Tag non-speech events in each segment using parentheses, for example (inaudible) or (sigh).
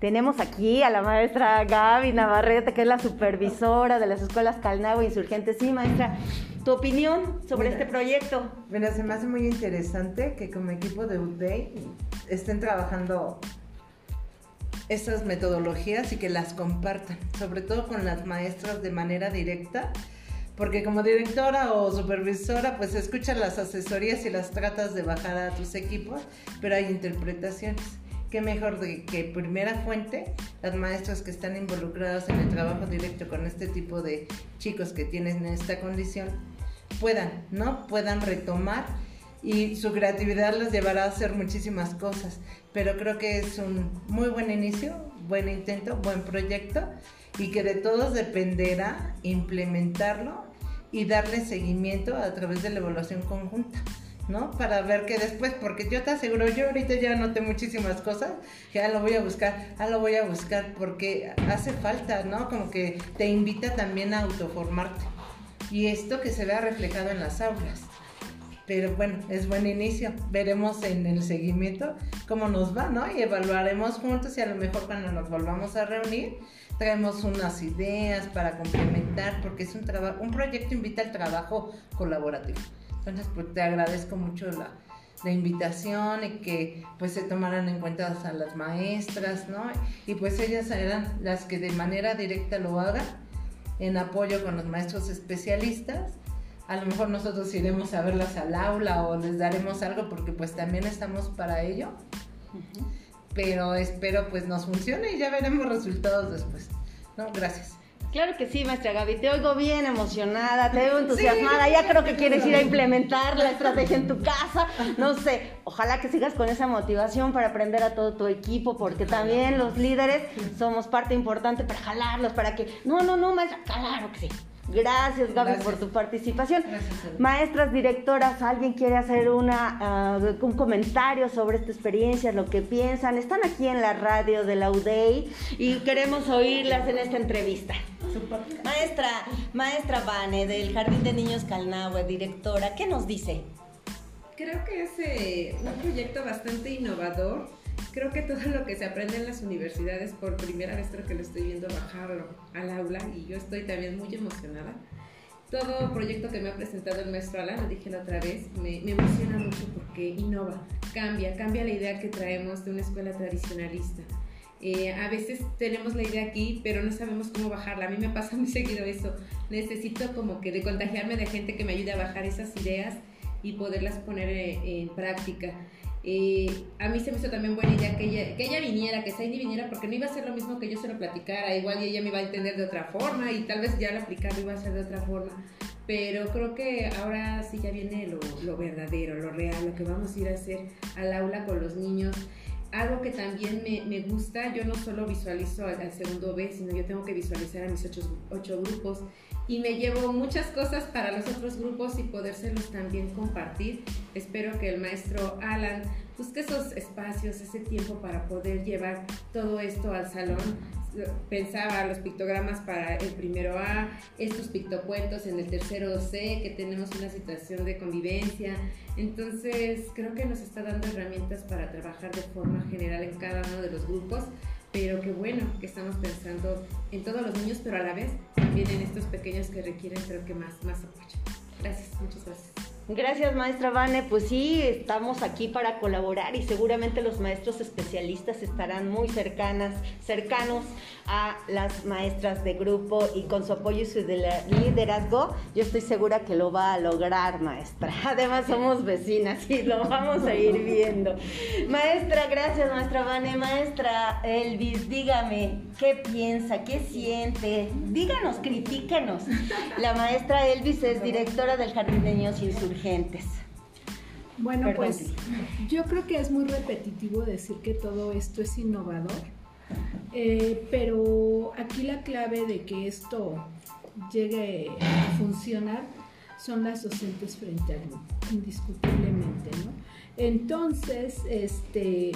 Tenemos aquí a la maestra Gaby Navarrete, que es la supervisora de las escuelas Calnagua Insurgentes. Sí, maestra, tu opinión sobre este proyecto. Bueno, se me hace muy interesante que como equipo de UDEI estén trabajando estas metodologías y que las compartan, sobre todo con las maestras de manera directa, porque como directora o supervisora pues escuchas las asesorías y las tratas de bajar a tus equipos, pero hay interpretaciones qué mejor de que primera fuente las maestras que están involucradas en el trabajo directo con este tipo de chicos que tienen esta condición puedan, ¿no? Puedan retomar y su creatividad les llevará a hacer muchísimas cosas, pero creo que es un muy buen inicio, buen intento, buen proyecto y que de todos dependerá implementarlo y darle seguimiento a través de la evaluación conjunta. ¿No? Para ver que después, porque yo te aseguro, yo ahorita ya noté muchísimas cosas, que lo voy a buscar, ah, lo voy a buscar, porque hace falta, ¿no? Como que te invita también a autoformarte. Y esto que se vea reflejado en las aulas. Pero bueno, es buen inicio. Veremos en el seguimiento cómo nos va, ¿no? Y evaluaremos juntos y a lo mejor cuando nos volvamos a reunir, traemos unas ideas para complementar, porque es un trabajo, un proyecto invita al trabajo colaborativo. Entonces, pues te agradezco mucho la, invitación y que pues se tomaran en cuenta a las maestras, ¿no? Y pues ellas eran las que de manera directa lo hagan en apoyo con los maestros especialistas. A lo mejor nosotros iremos a verlas al aula o les daremos algo porque pues también estamos para ello. Pero espero pues nos funcione y ya veremos resultados después. ¿No? Gracias. Claro que sí, maestra Gaby, te oigo bien emocionada, te veo entusiasmada, ya creo que quieres ir a implementar la estrategia en tu casa, no sé, ojalá que sigas con esa motivación para aprender a todo tu equipo, porque también los líderes somos parte importante para jalarlos, para que, no, no, no, maestra, claro que sí, Gracias, Gaby, por tu participación. Maestras, directoras, ¿alguien quiere hacer una, ah, un comentario sobre esta experiencia, lo que piensan? Están aquí en la radio de la UDEI y queremos oírlas en esta entrevista. Maestra, maestra Vane del Jardín de Niños Calnahue, directora, ¿qué nos dice? Creo que es eh, un proyecto bastante innovador creo que todo lo que se aprende en las universidades, por primera vez creo que lo estoy viendo bajarlo al aula y yo estoy también muy emocionada. Todo proyecto que me ha presentado el maestro Alan, lo dije la otra vez, me, emociona mucho porque innova, cambia, cambia la idea que traemos de una escuela tradicionalista. Eh, a veces tenemos la idea aquí, pero no sabemos cómo bajarla. A mí me pasa (laughs) muy seguido eso. Necesito como que de contagiarme de gente que me ayude a bajar esas ideas y poderlas poner eh, en práctica. Eh, a mí se me hizo también buena idea que ella, que ella viniera, que Saini viniera, porque no iba a ser lo mismo que yo se lo platicara, igual ella me iba a entender de otra forma y tal vez ya lo aplicado iba a ser de otra forma. Pero creo que ahora sí ya viene lo, lo verdadero, lo real, lo que vamos a ir a hacer al aula con los niños. Algo que también me, me, gusta, yo no solo visualizo al, segundo B, sino yo tengo que visualizar a mis ocho, ocho, grupos y me llevo muchas cosas para los otros grupos y podérselos también compartir. Espero que el maestro Alan busque esos espacios, ese tiempo para poder llevar todo esto al salón pensaba los pictogramas para el primero A, estos pictocuentos en el tercero C, que tenemos una situación de convivencia. Entonces, creo que nos está dando herramientas para trabajar de forma general en cada uno de los grupos, pero qué bueno que estamos pensando en todos los niños, pero a la vez también en estos pequeños que requieren, creo que más, más apoyo. Gracias, muchas gracias. Gracias, maestra Vane. Pues sí, estamos aquí para colaborar y seguramente los maestros especialistas estarán muy cercanas, cercanos a las maestras de grupo y con su apoyo y su liderazgo, yo estoy segura que lo va a lograr, maestra. (laughs) Además, somos vecinas y lo vamos a ir viendo. Maestra, gracias, maestra Vane. Maestra Elvis, dígame, ¿qué piensa? ¿Qué siente? Díganos, critíquenos. La maestra Elvis es directora del Jardín de Niños Insurgentes bueno, pues yo creo que es muy repetitivo decir que todo esto es innovador, eh, pero aquí la clave de que esto llegue a funcionar son las docentes frente al grupo, indiscutiblemente, ¿no? Entonces, este,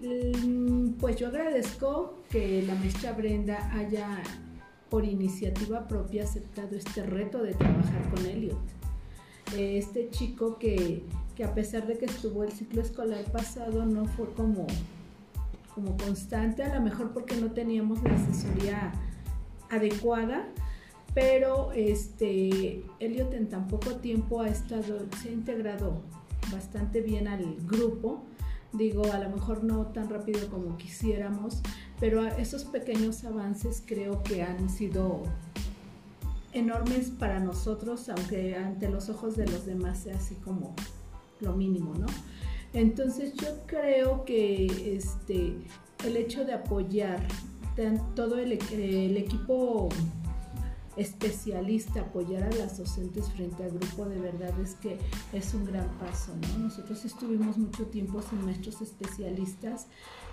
mm, pues yo agradezco que la maestra Brenda haya por iniciativa propia aceptado este reto de trabajar con Elliot este chico que, a pesar de que estuvo el ciclo escolar pasado, no fue como, como constante, a lo mejor porque no teníamos la asesoría adecuada, pero este Elliot en tan poco tiempo ha estado, se ha integrado bastante bien al grupo. Digo, a lo mejor no tan rápido como quisiéramos, pero esos pequeños avances creo que han sido enormes para nosotros, aunque ante los ojos de los demás sea así como lo mínimo, ¿no? Entonces yo creo que este, el hecho de apoyar todo el, el equipo especialista, apoyar a las docentes frente al grupo, de verdad es que es un gran paso, ¿no? Nosotros estuvimos mucho tiempo sin maestros especialistas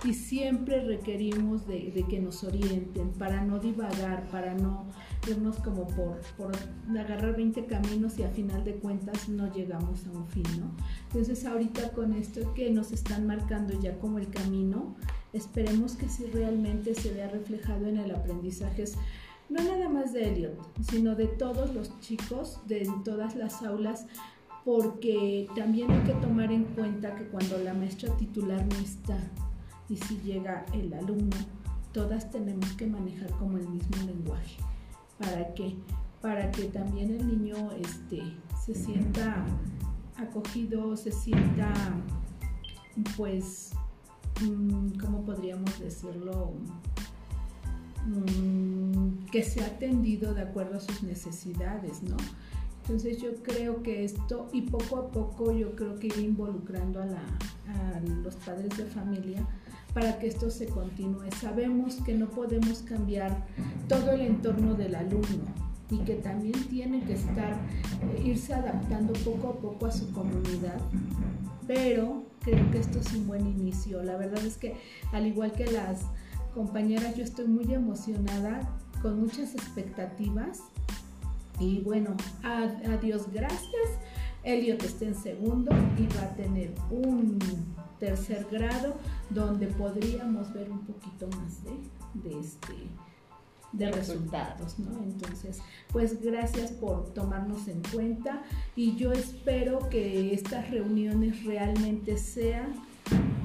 y siempre requerimos de, que nos orienten para no divagar, para no irnos como por, por agarrar 20 caminos y a final de cuentas no llegamos a un fin, ¿no? Entonces ahorita con esto que nos están marcando ya como el camino, esperemos que sí realmente se vea reflejado en el aprendizaje no nada más de Elliot, sino de todos los chicos, de todas las aulas, porque también hay que tomar en cuenta que cuando la maestra titular no está y si llega el alumno, todas tenemos que manejar como el mismo lenguaje. ¿Para qué? Para que también el niño este, se sienta acogido, se sienta, pues, mm, ¿cómo podríamos decirlo? Mm, que se ha atendido de acuerdo a sus necesidades, ¿no? Entonces yo creo que esto, y poco a poco yo creo que ir involucrando a, a los padres de familia para que esto se continúe. Sabemos que no podemos cambiar todo el entorno del alumno y que también tiene que estar, eh, irse adaptando poco a poco a su comunidad, pero creo que esto es un buen inicio. La verdad es que al igual que las compañeras, yo estoy muy emocionada, con muchas expectativas. Y bueno, a, Dios gracias. Elliot está en segundo y va a tener un tercer grado donde podríamos ver un poquito más de, de este de resultados, ¿no? Entonces, pues gracias por tomarnos en cuenta y yo espero que estas reuniones realmente sean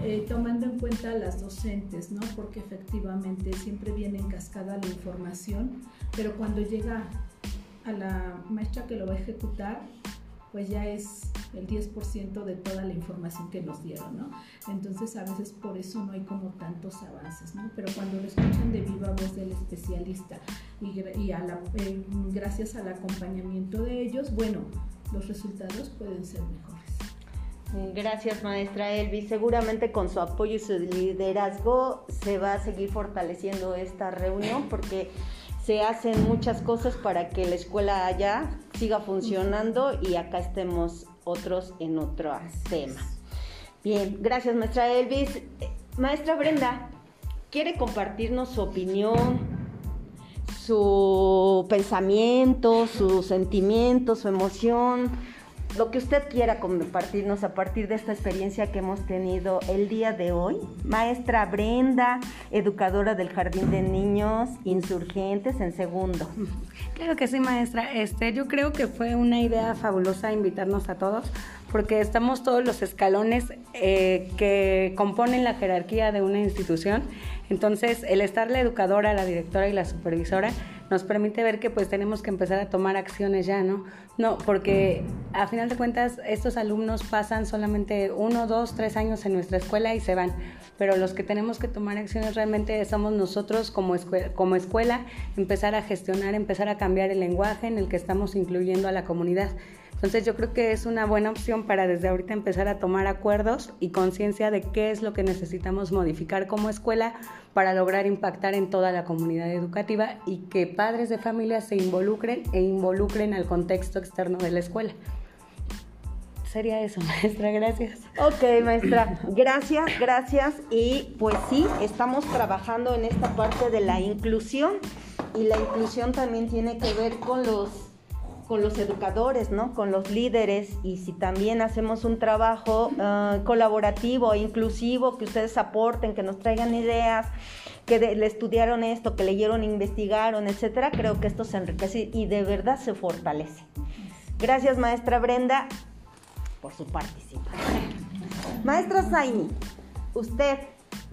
eh, tomando en cuenta a las docentes, ¿no? Porque efectivamente siempre viene en cascada la información, pero cuando llega a la maestra que lo va a ejecutar, pues ya es el 10% de toda la información que nos dieron, ¿no? Entonces a veces por eso no hay como tantos avances, ¿no? Pero cuando lo escuchan de viva voz del especialista y, eh, gracias al acompañamiento de ellos, bueno, los resultados pueden ser mejores. Gracias, maestra Elvi. Seguramente con su apoyo y su liderazgo se va a seguir fortaleciendo esta reunión porque se hacen muchas cosas para que la escuela allá siga funcionando y acá estemos otros en otro tema. Bien, gracias, maestra Elvis. Maestra Brenda, ¿quiere compartirnos su opinión, su pensamiento, sus sentimientos, su emoción? Lo que usted quiera compartirnos a partir de esta experiencia que hemos tenido el día de hoy. Maestra Brenda, educadora del Jardín de Niños Insurgentes en segundo. Claro que sí, maestra. Este, yo creo que fue una idea fabulosa invitarnos a todos porque estamos todos los escalones eh, que componen la jerarquía de una institución. Entonces, el estar la educadora, la directora y la supervisora nos permite ver que pues tenemos que empezar a tomar acciones ya, ¿no? No, porque a final de cuentas estos alumnos pasan solamente uno, dos, tres años en nuestra escuela y se van, pero los que tenemos que tomar acciones realmente somos nosotros como, escuela, como escuela, empezar a gestionar, empezar a cambiar el lenguaje en el que estamos incluyendo a la comunidad. Entonces yo creo que es una buena opción para desde ahorita empezar a tomar acuerdos y conciencia de qué es lo que necesitamos modificar como escuela para lograr impactar en toda la comunidad educativa y que padres de familia se involucren e involucren al contexto externo de la escuela. Sería eso, (laughs) maestra, gracias. Ok, maestra, gracias, gracias. Y pues sí, estamos trabajando en esta parte de la inclusión y la inclusión también tiene que ver con los con los educadores, ¿no? Con los líderes y si también hacemos un trabajo ah, colaborativo, inclusivo, que ustedes aporten, que nos traigan ideas, que le estudiaron esto, que leyeron, investigaron, etcétera, creo que esto se enriquece y de verdad se fortalece. Gracias, maestra Brenda, por su participación. Maestra Zaini, usted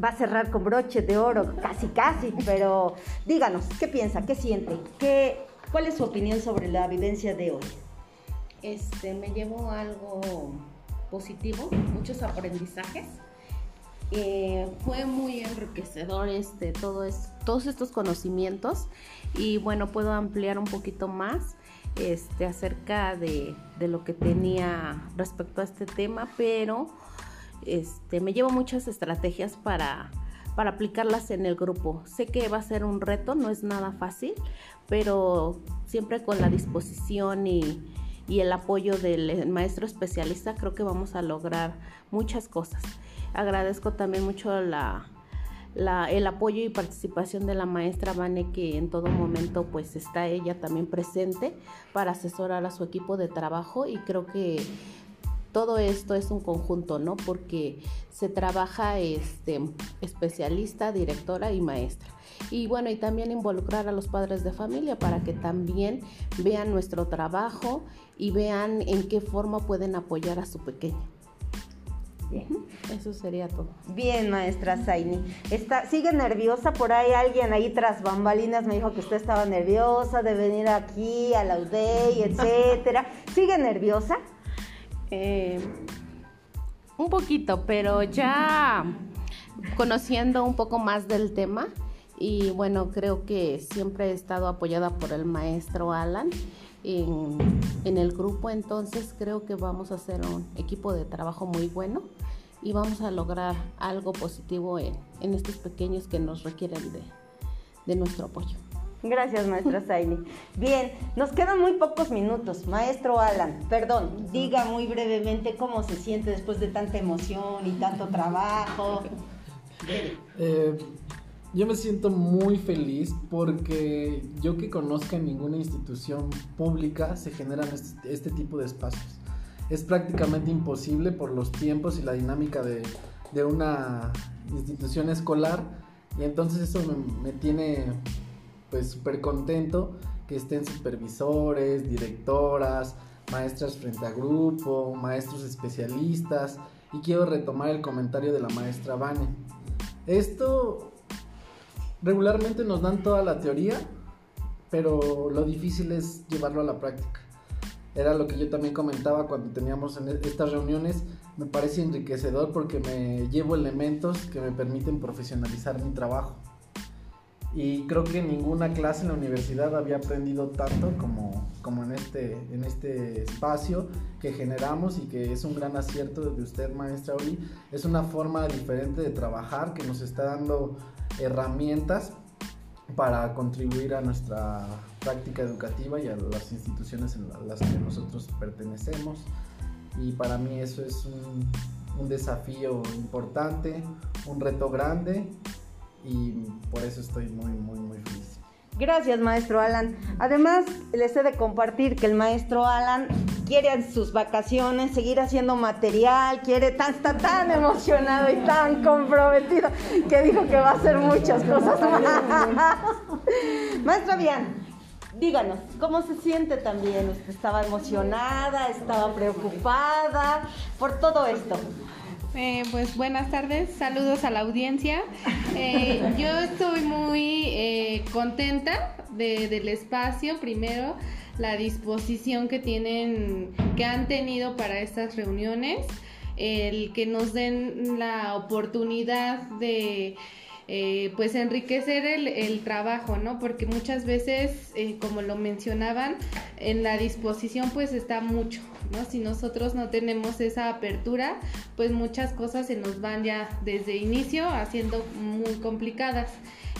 va a cerrar con broche de oro, casi casi, pero díganos, ¿qué piensa? ¿Qué siente? ¿Qué, ¿Cuál es su opinión sobre la vivencia de hoy? Este, me llevo algo positivo, muchos aprendizajes. Eh, fue muy enriquecedor este, todo es, todos estos conocimientos y bueno, puedo ampliar un poquito más este, acerca de, de lo que tenía respecto a este tema, pero este, me llevo muchas estrategias para, para aplicarlas en el grupo. Sé que va a ser un reto, no es nada fácil, pero siempre con la disposición y, el apoyo del maestro especialista creo que vamos a lograr muchas cosas. Agradezco también mucho la, el apoyo y participación de la maestra Vane que en todo momento pues está ella también presente para asesorar a su equipo de trabajo y creo que todo esto es un conjunto, ¿no? Porque se trabaja este, especialista, directora y maestra. Y bueno, y también involucrar a los padres de familia para que también vean nuestro trabajo y vean en qué forma pueden apoyar a su pequeño. Bien. Eso sería todo. Bien, maestra Zaini. Está, ¿Sigue nerviosa? Por ahí alguien ahí tras bambalinas me dijo que usted estaba nerviosa de venir aquí a la UDEI, etcétera. ¿Sigue nerviosa? Eh, un poquito, pero ya conociendo un poco más del tema y bueno, creo que siempre he estado apoyada por el maestro Alan en, en el grupo, entonces creo que vamos a hacer un equipo de trabajo muy bueno y vamos a lograr algo positivo en, en estos pequeños que nos requieren de, de nuestro apoyo. Gracias, maestra Zaini. Bien, nos quedan muy pocos minutos. Maestro Alan, perdón, diga muy brevemente cómo se siente después de tanta emoción y tanto trabajo. Eh, yo me siento muy feliz porque yo que conozca en ninguna institución pública se generan este, este tipo de espacios. Es prácticamente imposible por los tiempos y la dinámica de, de una institución escolar y entonces eso me tiene pues súper contento que estén supervisores, directoras, maestras frente a grupo, maestros especialistas y quiero retomar el comentario de la maestra Vane. Esto regularmente nos dan toda la teoría, pero lo difícil es llevarlo a la práctica. Era lo que yo también comentaba cuando teníamos en estas reuniones. Me parece enriquecedor porque me llevo elementos que me permiten profesionalizar mi trabajo y creo que ninguna clase en la universidad había aprendido tanto como, como en, este, en este espacio que generamos y que es un gran acierto de usted, maestra Oli. Es una forma diferente de trabajar que nos está dando herramientas para contribuir a nuestra práctica educativa y a las instituciones en las que nosotros pertenecemos. Y para mí eso es un, un desafío importante, un reto grande y por eso estoy muy, muy, muy feliz. Gracias, maestro Alan. Además, les he de compartir que el maestro Alan quiere en sus vacaciones seguir haciendo material, quiere tan, está tan emocionado y tan comprometido que dijo que va a hacer muchas cosas más. Maestra Bian, díganos, ¿cómo se siente también? ¿Usted estaba emocionada, estaba preocupada por todo esto? Eh, pues buenas tardes, saludos a la audiencia. Eh, yo estoy muy eh, contenta del espacio, primero la disposición que tienen, que han tenido para estas reuniones, el que nos den la oportunidad de eh, pues enriquecer el, trabajo, ¿no? Porque muchas veces, eh, como lo mencionaban, en la disposición pues está mucho, Si nosotros no tenemos esa apertura, pues muchas cosas se nos van ya desde inicio haciendo muy complicadas.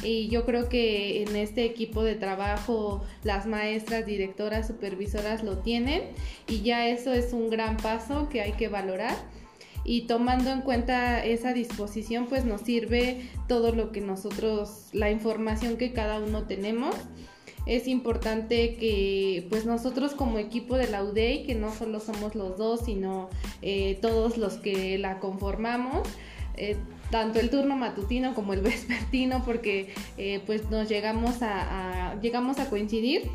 Y yo creo que en este equipo de trabajo las maestras, directoras, supervisoras lo tienen y ya eso es un gran paso que hay que valorar y tomando en cuenta esa disposición pues nos sirve todo lo que nosotros, la información que cada uno tenemos. Es importante que pues nosotros como equipo de la UDEI, que no solo somos los dos, sino eh, todos los que la conformamos, eh, tanto el turno matutino como el vespertino, porque eh, pues nos llegamos a, llegamos a coincidir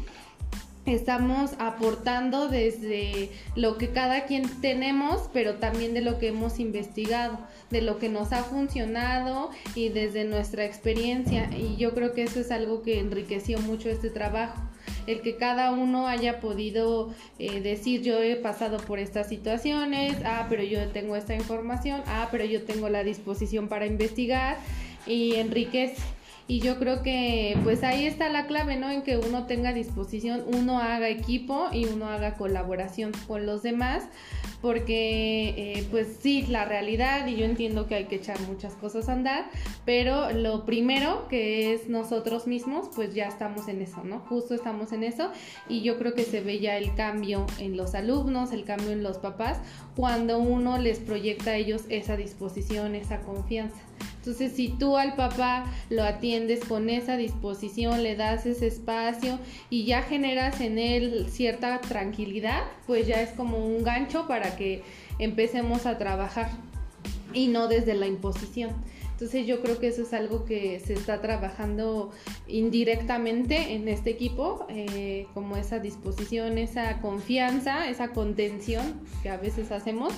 estamos aportando desde lo que cada quien tenemos, pero también de lo que hemos investigado, de lo que nos ha funcionado y desde nuestra experiencia. Y yo creo que eso es algo que enriqueció mucho este trabajo el que cada uno haya podido eh, decir yo he pasado por estas situaciones, ah, pero yo tengo esta información, ah, pero yo tengo la disposición para investigar y enriquece. Y yo creo que pues ahí está la clave, ¿no? En que uno tenga disposición, uno haga equipo y uno haga colaboración con los demás, porque eh, pues sí, la realidad, y yo entiendo que hay que echar muchas cosas a andar, pero lo primero que es nosotros mismos, pues ya estamos en eso, ¿no? Justo estamos en eso y yo creo que se ve ya el cambio en los alumnos, el cambio en los papás, cuando uno les proyecta a ellos esa disposición, esa confianza. Entonces, si tú al papá lo atiendes con esa disposición, le das ese espacio y ya generas en él cierta tranquilidad, pues ya es como un gancho para que empecemos a trabajar y no desde la imposición. Entonces yo creo que eso es algo que se está trabajando indirectamente en este equipo, eh, como esa disposición, esa confianza, esa contención que a veces hacemos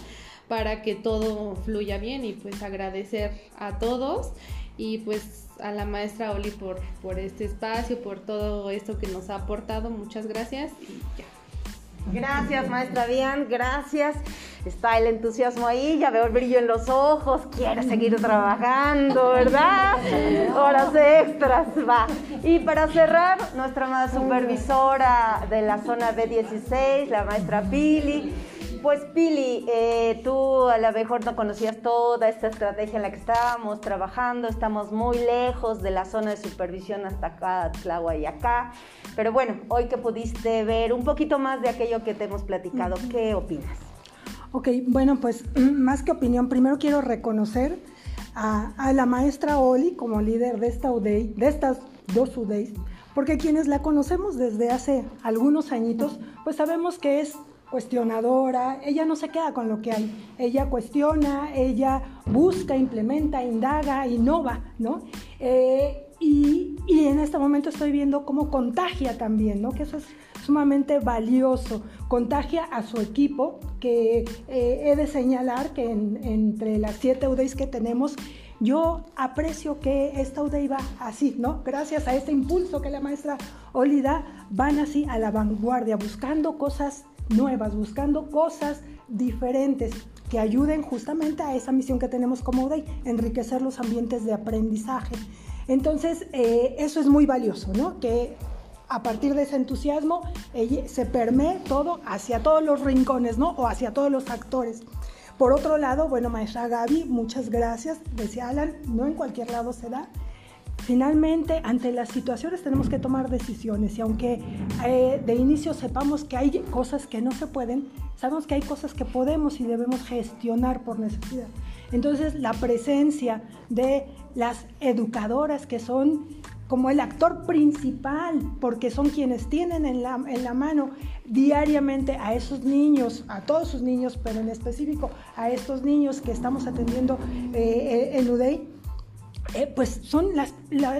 para que todo fluya bien y pues agradecer a todos y pues a la maestra Oli por, por este espacio, por todo esto que nos ha aportado. Muchas gracias y ya. Gracias, maestra Dian, gracias. Está el entusiasmo ahí, ya veo el brillo en los ojos, quiere seguir trabajando, ¿verdad? Horas extras, va. Y para cerrar, nuestra amada supervisora de la zona B16, la maestra Pili pues Pili, eh, tú a lo mejor no conocías toda esta estrategia en la que estábamos trabajando, estamos muy lejos de la zona de supervisión hasta acá, Tlahua y acá, pero bueno, hoy que pudiste ver un poquito más de aquello que te hemos platicado, ¿qué opinas? Ok, bueno, pues más que opinión, primero quiero reconocer a, a la maestra Oli como líder de esta UDEI, de estas dos UDEIs, porque quienes la conocemos desde hace algunos añitos, pues sabemos que es cuestionadora, ella no se queda con lo que hay, ella cuestiona, ella busca, implementa, indaga, innova, ¿no? Eh, y, en este momento estoy viendo cómo contagia también, ¿no? Que eso es sumamente valioso, contagia a su equipo, que eh, he de señalar que entre las siete UDEIs que tenemos, yo aprecio que esta UDEI va así, ¿no? Gracias a este impulso que la maestra Olida, van así a la vanguardia, buscando cosas nuevas, buscando cosas diferentes que ayuden justamente a esa misión que tenemos como UDEI, enriquecer los ambientes de aprendizaje. Entonces, eh, eso es muy valioso, ¿no? Que a partir de ese entusiasmo se permee todo hacia todos los rincones, ¿no? O hacia todos los actores. Por otro lado, bueno, maestra Gaby, muchas gracias. Decía Alan, no en cualquier lado se da. Finalmente, ante las situaciones tenemos que tomar decisiones y aunque eh, de inicio sepamos que hay cosas que no se pueden, sabemos que hay cosas que podemos y debemos gestionar por necesidad. Entonces, la presencia de las educadoras que son como el actor principal, porque son quienes tienen en la, en la, mano diariamente a esos niños, a todos sus niños, pero en específico a estos niños que estamos atendiendo eh, eh en UDEI, eh, pues son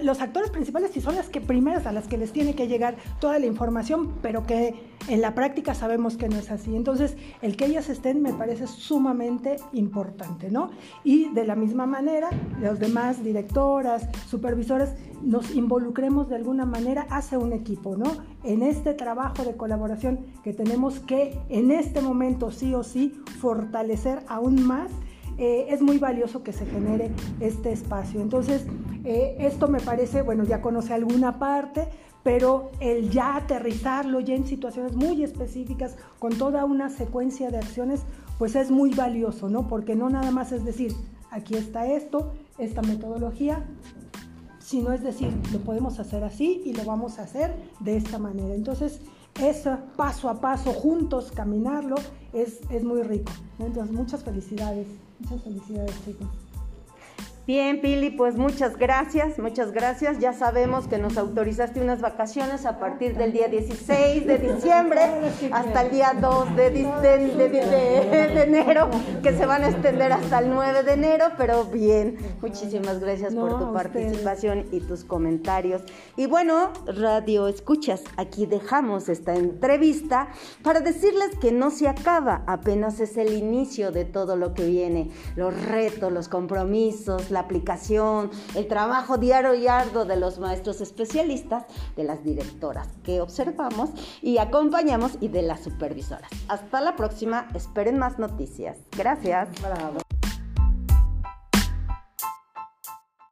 los actores principales y son las que primeras a las que les tiene que llegar toda la información, pero que en la práctica sabemos que no es así. Entonces, el que ellas estén me parece sumamente importante, ¿no? Y de la misma manera, los demás directoras, supervisoras, nos involucremos de alguna manera hacia un equipo, ¿no? En este trabajo de colaboración que tenemos que en este momento sí o sí fortalecer aún más eh, es muy valioso que se genere este espacio. Entonces, eh, esto me parece, bueno, ya conoce alguna parte, pero el ya aterrizarlo ya en situaciones muy específicas, con toda una secuencia de acciones, pues es muy valioso, ¿no? Porque no nada más es decir, aquí está esto, esta metodología, sino es decir, lo podemos hacer así y lo vamos a hacer de esta manera. Entonces, eso paso a paso, juntos, caminarlo, es, es muy rico. Entonces, muchas felicidades. Muchas felicidades, chicos. Bien, Pili, pues muchas gracias, muchas gracias. Ya sabemos que nos autorizaste unas vacaciones a partir del día 16 de diciembre hasta el día 2 de, de, enero, que se van a extender hasta el 9 de enero, pero bien, muchísimas gracias por tu participación y tus comentarios. Y bueno, radio escuchas, aquí dejamos esta entrevista para decirles que no se acaba, apenas es el inicio de todo lo que viene, los retos, los compromisos, la aplicación, el trabajo diario y arduo de los maestros especialistas, de las directoras que observamos y acompañamos y de las supervisoras. Hasta la próxima, esperen más noticias. Gracias.